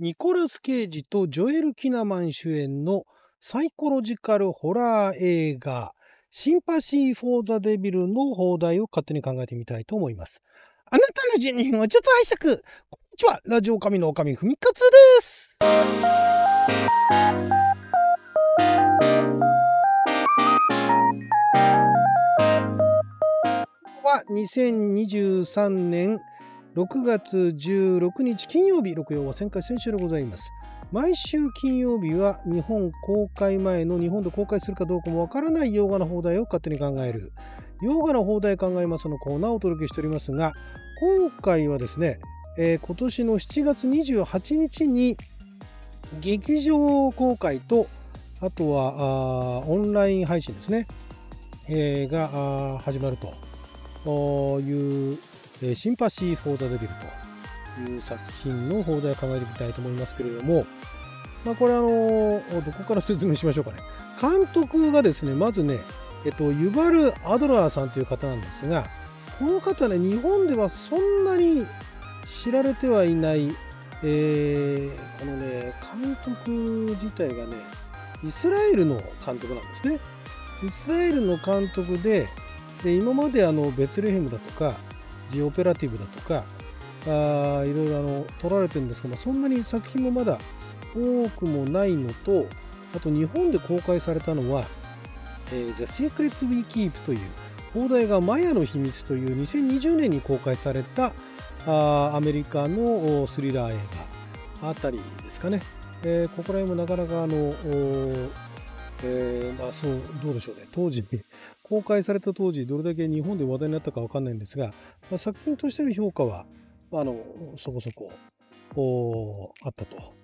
ニコラス・ケイジとジョエル・キナマン主演のサイコロジカルホラー映画 Sympathy for the Devil の邦題を勝手に考えてみたいと思います。あなたの12分をちょっと拝借こんにちはラジオ神のおかみふみかつです。は。2023年6月16日金曜日、録用は1000回先週でございます。毎週金曜日は日本公開前の日本で公開するかどうかもわからない洋画の放題を勝手に考える。洋画の放題考えますのコーナーをお届けしておりますが、今回はですね、えー、今年の7月28日に劇場公開と、あとはオンライン配信ですね、えー、が始まるというえ Sympathy for the Devil という作品の邦題を考えてみたいと思いますけれども、まあ、これあのどこから説明しましょうかね。監督がですね、まずね、えっと、ユバル・アドラーさんという方なんですが、この方ね、日本ではそんなに知られてはいない、えー、このね、監督自体がね、イスラエルの監督なんですね。イスラエルの監督で、で今まであのベツレヘムだとか、ジオペラティブだとかあいろいろあの撮られてるんですけど、まあそんなに作品もまだ多くもないのとあと日本で公開されたのは「え、The Secrets We Keep」という放題がマヤの秘密という2020年に公開されたあアメリカのスリラー映画あたりですかね、えー、ここら辺もなかなかあの、えー、まあそうどうでしょうね。当時 公開された当時どれだけ日本で話題になったか分かんないんですが、まあ、作品としての評価はあのそこそこおあったと。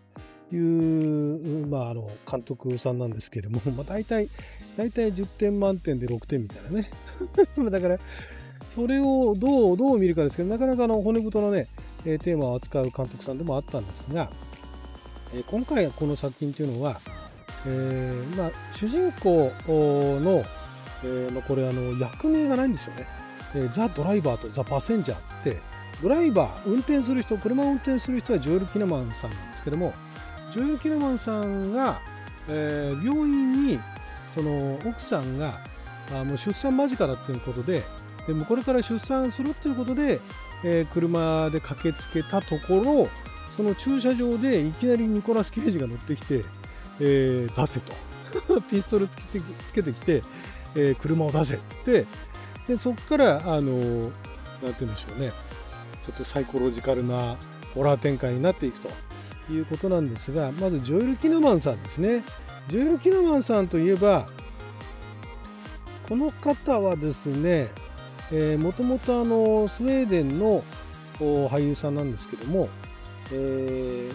いう、まあ、あの監督さんなんですけれども、まあ、大体大体10点満点で6点みたいなね。だからそれをどうどう見るかですけどなかなかの骨太のねテーマを扱う監督さんでもあったんですが今回この作品というのは、えーまあ、主人公のえーまあ、これあの役名がないんですよね。えー、ザ・ドライバーとザ・パセンジャーっつってドライバー運転する人車を運転する人はジョエル・キネマンさんなんですけどもジョエル・キネマンさんが、えー、病院にその奥さんがあもう出産間近だっていうことででもこれから出産するっていうことで、えー、車で駆けつけたところその駐車場でいきなりニコラス・ケイジが乗ってきて、えー、出せと。ピストルつけてつけてきてえー、車を出せっつってでそこからあの何て言うんでしょうね。ちょっとサイコロジカルなホラー展開になっていくということなんですがまずジョエル・キナマンさんですね。ジョエル・キナマンさんといえばこの方はですねもともとスウェーデンの俳優さんなんですけども、えー、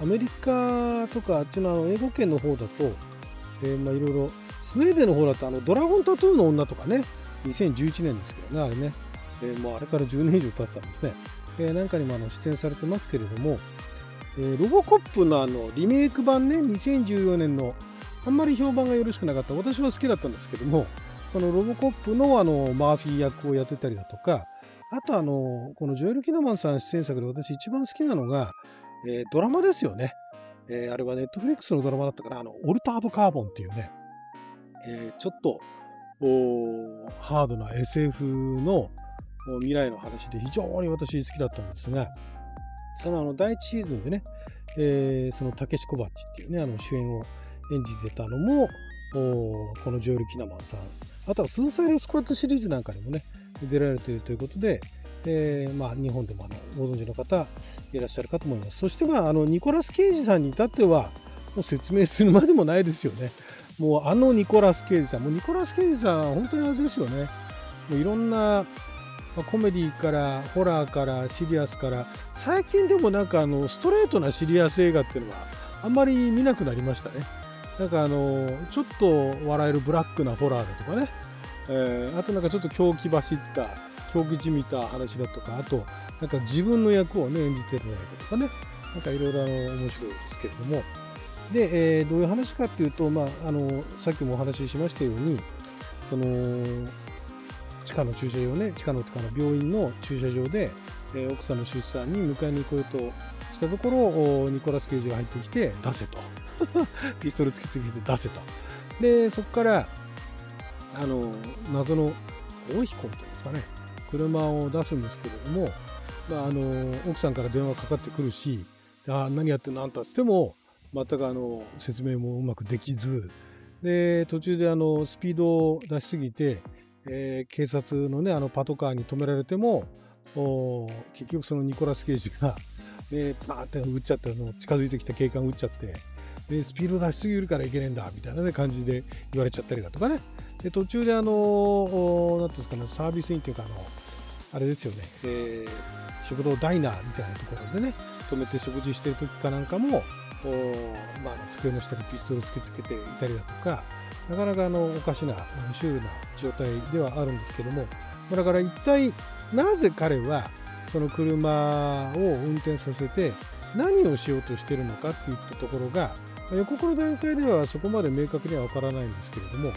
アメリカとかあっちのあの英語圏の方だと、いろいろスウェーデンの方だとあのドラゴンタトゥーの女とかね、2011年ですけどね、あれね、えー、もうあれから10年以上経ってたんですね。えー、なんかにもあの出演されてますけれども、えー、ロボコップのあのリメイク版ね、2014年のあんまり評判がよろしくなかった、私は好きだったんですけども、そのロボコップのあのマーフィー役をやってたりだとか、あとあの、このジョエル・キノマンさん出演作で私一番好きなのが、えー、ドラマですよね。えー、あれはネットフリックスのドラマだったから、あの、オルタード・カーボンっていうね、えー、ちょっとハードな SF の未来の話で非常に私好きだったんですが、そのあの第1シーズンでね、えー、そのタケシコバッチっていうね、あの主演を演じてたのも、このジョエル・キナマンさん、あとはスーサイドスクワットシリーズなんかにもね、出られているということで、えー、まあ、日本でもあのご存知の方いらっしゃるかと思います。そして、まあ、あのニコラス・ケイジさんに至っては、もう説明するまでもないですよね。もうあのニコラス・ケイジさん、もうニコラス・ケイジさん、本当にあれですよね。もういろんなコメディからホラーからシリアスから最近でもなんかあのストレートなシリアス映画っていうのはあんまり見なくなりましたね。なんかあのちょっと笑えるブラックなホラーだとかね、えー、あとなんかちょっと狂気走った狂気じみた話だとかあとなんか自分の役をね演じてるやつとかね。なんかいろいろ面白いですけれども。で、えー、どういう話かっていうと、まあ、あのさっきもお話ししましたようにその地下の駐車場ね地下のとかの病院の駐車場で、えー、奥さんの出産に迎えに行こうとしたところニコラス・ケイジが入ってきて出せと。ピストル突きつけて出せと。でそこからあの謎の逃避行というんですかね。車を出すんですけれども、まあ、あの奥さんから電話かかってくるしあ何やってんのあんたっつっても全くあの説明もうまくできずで途中であのスピードを出しすぎて、えー、警察のねあのパトカーに止められても結局そのニコラス・ケイジが、ね、パーって撃っちゃっての近づいてきた警官撃っちゃってでスピード出しすぎるからいけねえんだみたいな、ね、感じで言われちゃったりだとかね。で途中であの何ですかねサービスインっていうかあのあれですよね、えー、食堂ダイナーみたいなところでね止めて食事してる時かなんかもまあ、机の下にピストルを突きつけていたりだとかなかなかあのおかしなシュールな状態ではあるんですけどもだから一体なぜ彼はその車を運転させて何をしようとしているのかっていったところが予告の段階ではそこまで明確には分からないんですけれども、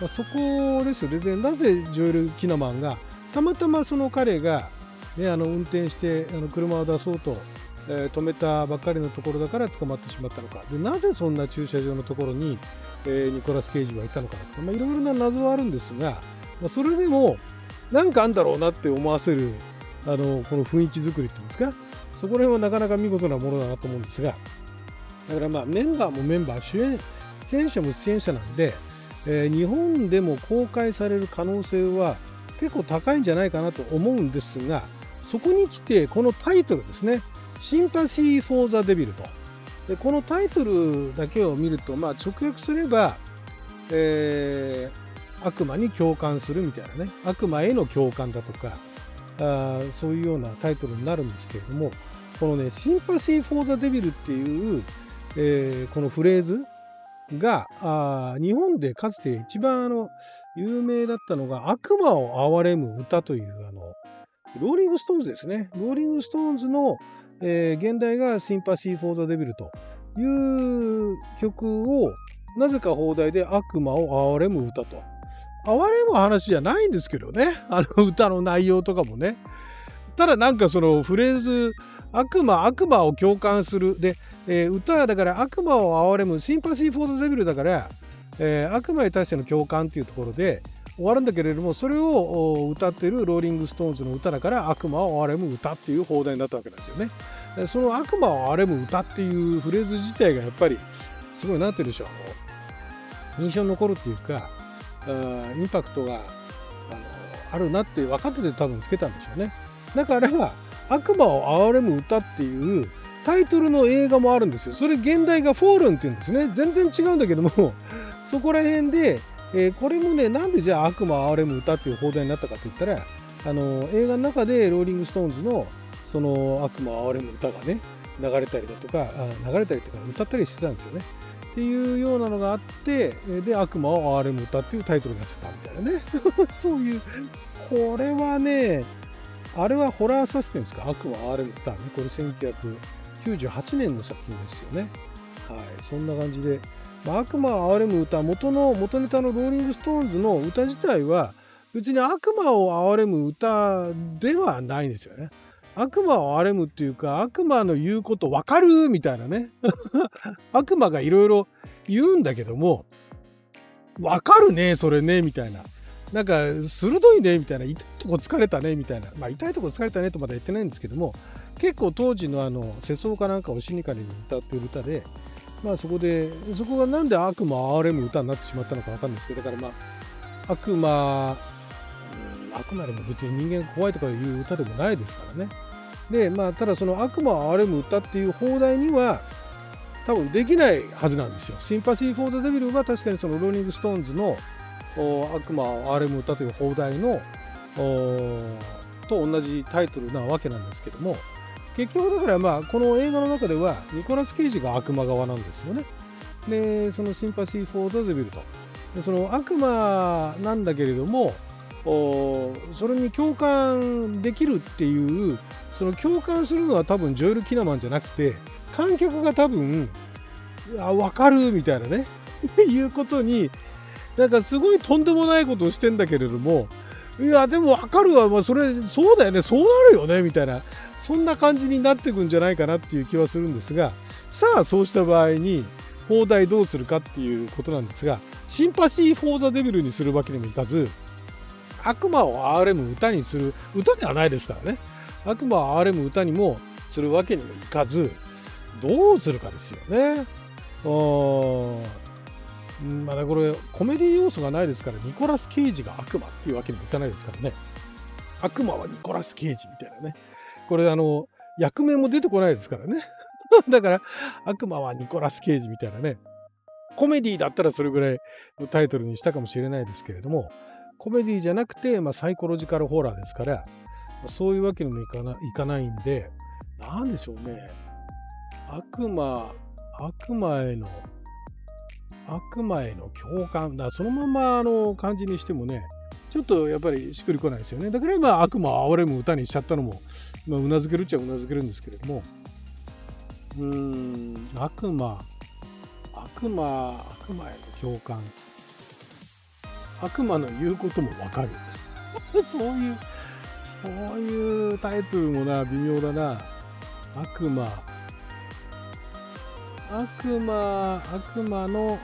まあ、そこですよ。ねでなぜジョエル・キナマンがたまたまその彼が、ね、あの運転してあの車を出そうとえー、止めたばっかりのところだから捕まってしまったのか。でなぜそんな駐車場のところに、えー、ニコラス・ケイジはいたのかとか、まあ、いろいろな謎はあるんですが、まあ、それでも何かあんだろうなって思わせるあのこの雰囲気作りっていうんですか。そこら辺はなかなか見事なものだなと思うんですが。だからまあメンバーもメンバー主演出演者も出演者なんで、えー、日本でも公開される可能性は結構高いんじゃないかなと思うんですがそこに来てこのタイトルですね Sympathy for the Devil と。でこのタイトルだけを見ると、まあ、直訳すれば、えー、悪魔に共感するみたいなね悪魔への共感だとかあそういうようなタイトルになるんですけれどもこのね「シンパシー・フォー・ザ・デビル」っていう、えー、このフレーズが日本でかつて一番あの有名だったのが「悪魔を憐れむ歌」というあのローリング・ストーンズですねローリング・ストーンズのえー、原題が Sympathy for the Devil という曲をなぜか邦題で悪魔を憐れむ歌と。憐れむ話じゃないんですけどね。あの歌の内容とかもね。ただなんかそのフレーズ悪魔悪魔を共感するで、えー、歌だから悪魔を憐れむ Sympathy for the Devil だから、えー、悪魔に対しての共感っていうところで終わるんだけれどもそれを歌ってるローリング・ストーンズの歌だから悪魔を憐れむ歌っていう邦題になったわけなんですよね。その悪魔を憐れむ歌っていうフレーズ自体がやっぱりすごいなってるでしょあの印象に残るっていうかインパクトがあのあるなって分かってて多分つけたんでしょうね。だから悪魔を憐れむ歌っていうタイトルの映画もあるんですよ。それ原題が Fallen っていうんですね。全然違うんだけども そこら辺で、えー、これもねなんでじゃあ悪魔を憐れむ歌っていう邦題になったかって言ったらあの映画の中でローリング・ストーンズのその悪魔を憐れむ歌がね流れたりだとかあ流れたりとか歌ったりしてたんですよね。っていうようなのがあってで悪魔を憐れむ歌っていうタイトルになっちゃったみたいなね そういうこれはねあれはホラーサスペンスか悪魔を憐れむ歌ねこれ1998年の作品ですよね。はい。そんな感じで、まあ、悪魔を憐れむ歌元の元ネタのローリング・ストーンズの歌自体は別に悪魔を憐れむ歌ではないんですよね。悪魔を憐れむっていうか悪魔の言うこと分かるみたいなね。悪魔がいろいろ言うんだけども分かるねそれねみたいな。なんか鋭いねみたいな。痛いとこ突かれたねみたいな。まあ痛いとこ突かれたねとまだ言ってないんですけども結構当時のあの世相かなんかを死にかに歌ってる歌でまあそこでそこがなんで悪魔を憐れむ歌になってしまったのか分かんないですけどだからまあ悪魔悪魔でも別に人間怖いとかいう歌でもないですからねでまあただその悪魔を憐れむ歌っていう邦題には多分できないはずなんですよ。 Sympathy for the Devil は確かにそのローリング・ストーンズの悪魔を憐れむ歌という邦題のと同じタイトルなわけなんですけども結局だからまあこの映画の中ではニコラス・ケイジが悪魔側なんですよね。でその Sympathy for the Devil とでその悪魔なんだけれどもそれに共感できるっていうその共感するのは多分ジョエル・キナマンじゃなくて観客が多分あ分かるみたいなね いうことになんかすごいとんでもないことをしてんだけれどもいやでも分かるわ、まあ、それそうだよね。そうなるよね。みたいな。そんな感じになってくんじゃないかなっていう気はするんですが。さあそうした場合に邦題どうするかっていうことなんですが Sympathy for the Devil にするわけにもいかず悪魔を憐れむ歌にする歌ではないですからね。悪魔を憐れむ歌にもするわけにもいかずどうするかですよね。まだこれコメディ要素がないですからニコラス・ケイジが悪魔っていうわけにもいかないですからね。悪魔はニコラス・ケイジみたいなね。これあの役名も出てこないですからね。だから悪魔はニコラス・ケイジみたいなね。コメディだったらそれぐらいのタイトルにしたかもしれないですけれどもコメディじゃなくて、まあ、サイコロジカルホラーですからそういうわけにもいかないかないんで何でしょうね。悪魔悪魔への悪魔への共感。だそのままあの感じにしてもねちょっとやっぱりしっくりこないですよね。だから今悪魔を憐れむ歌にしちゃったのも、まあ、うなずけるっちゃうなずけるんですけれども。うーん。悪魔悪魔悪魔への共感。悪魔の言うこともわかる。そういうそういうタイトルもな微妙だな。悪魔。悪魔悪魔の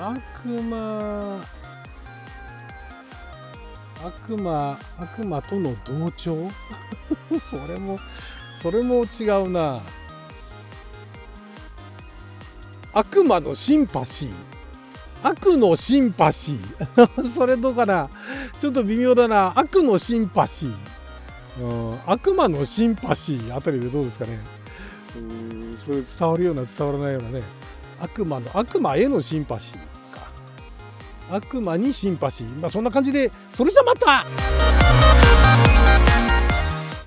悪魔悪魔悪魔との同調？それもそれも違うな。悪魔のシンパシー。悪のシンパシー。それどうかな？ちょっと微妙だな。悪のシンパシー、うん、悪魔のシンパシーあたりでどうですかね？うんそれ伝わるような伝わらないようなね悪魔の悪魔へのシンパシーか。悪魔にシンパシー。まあそんな感じでそれじゃまた。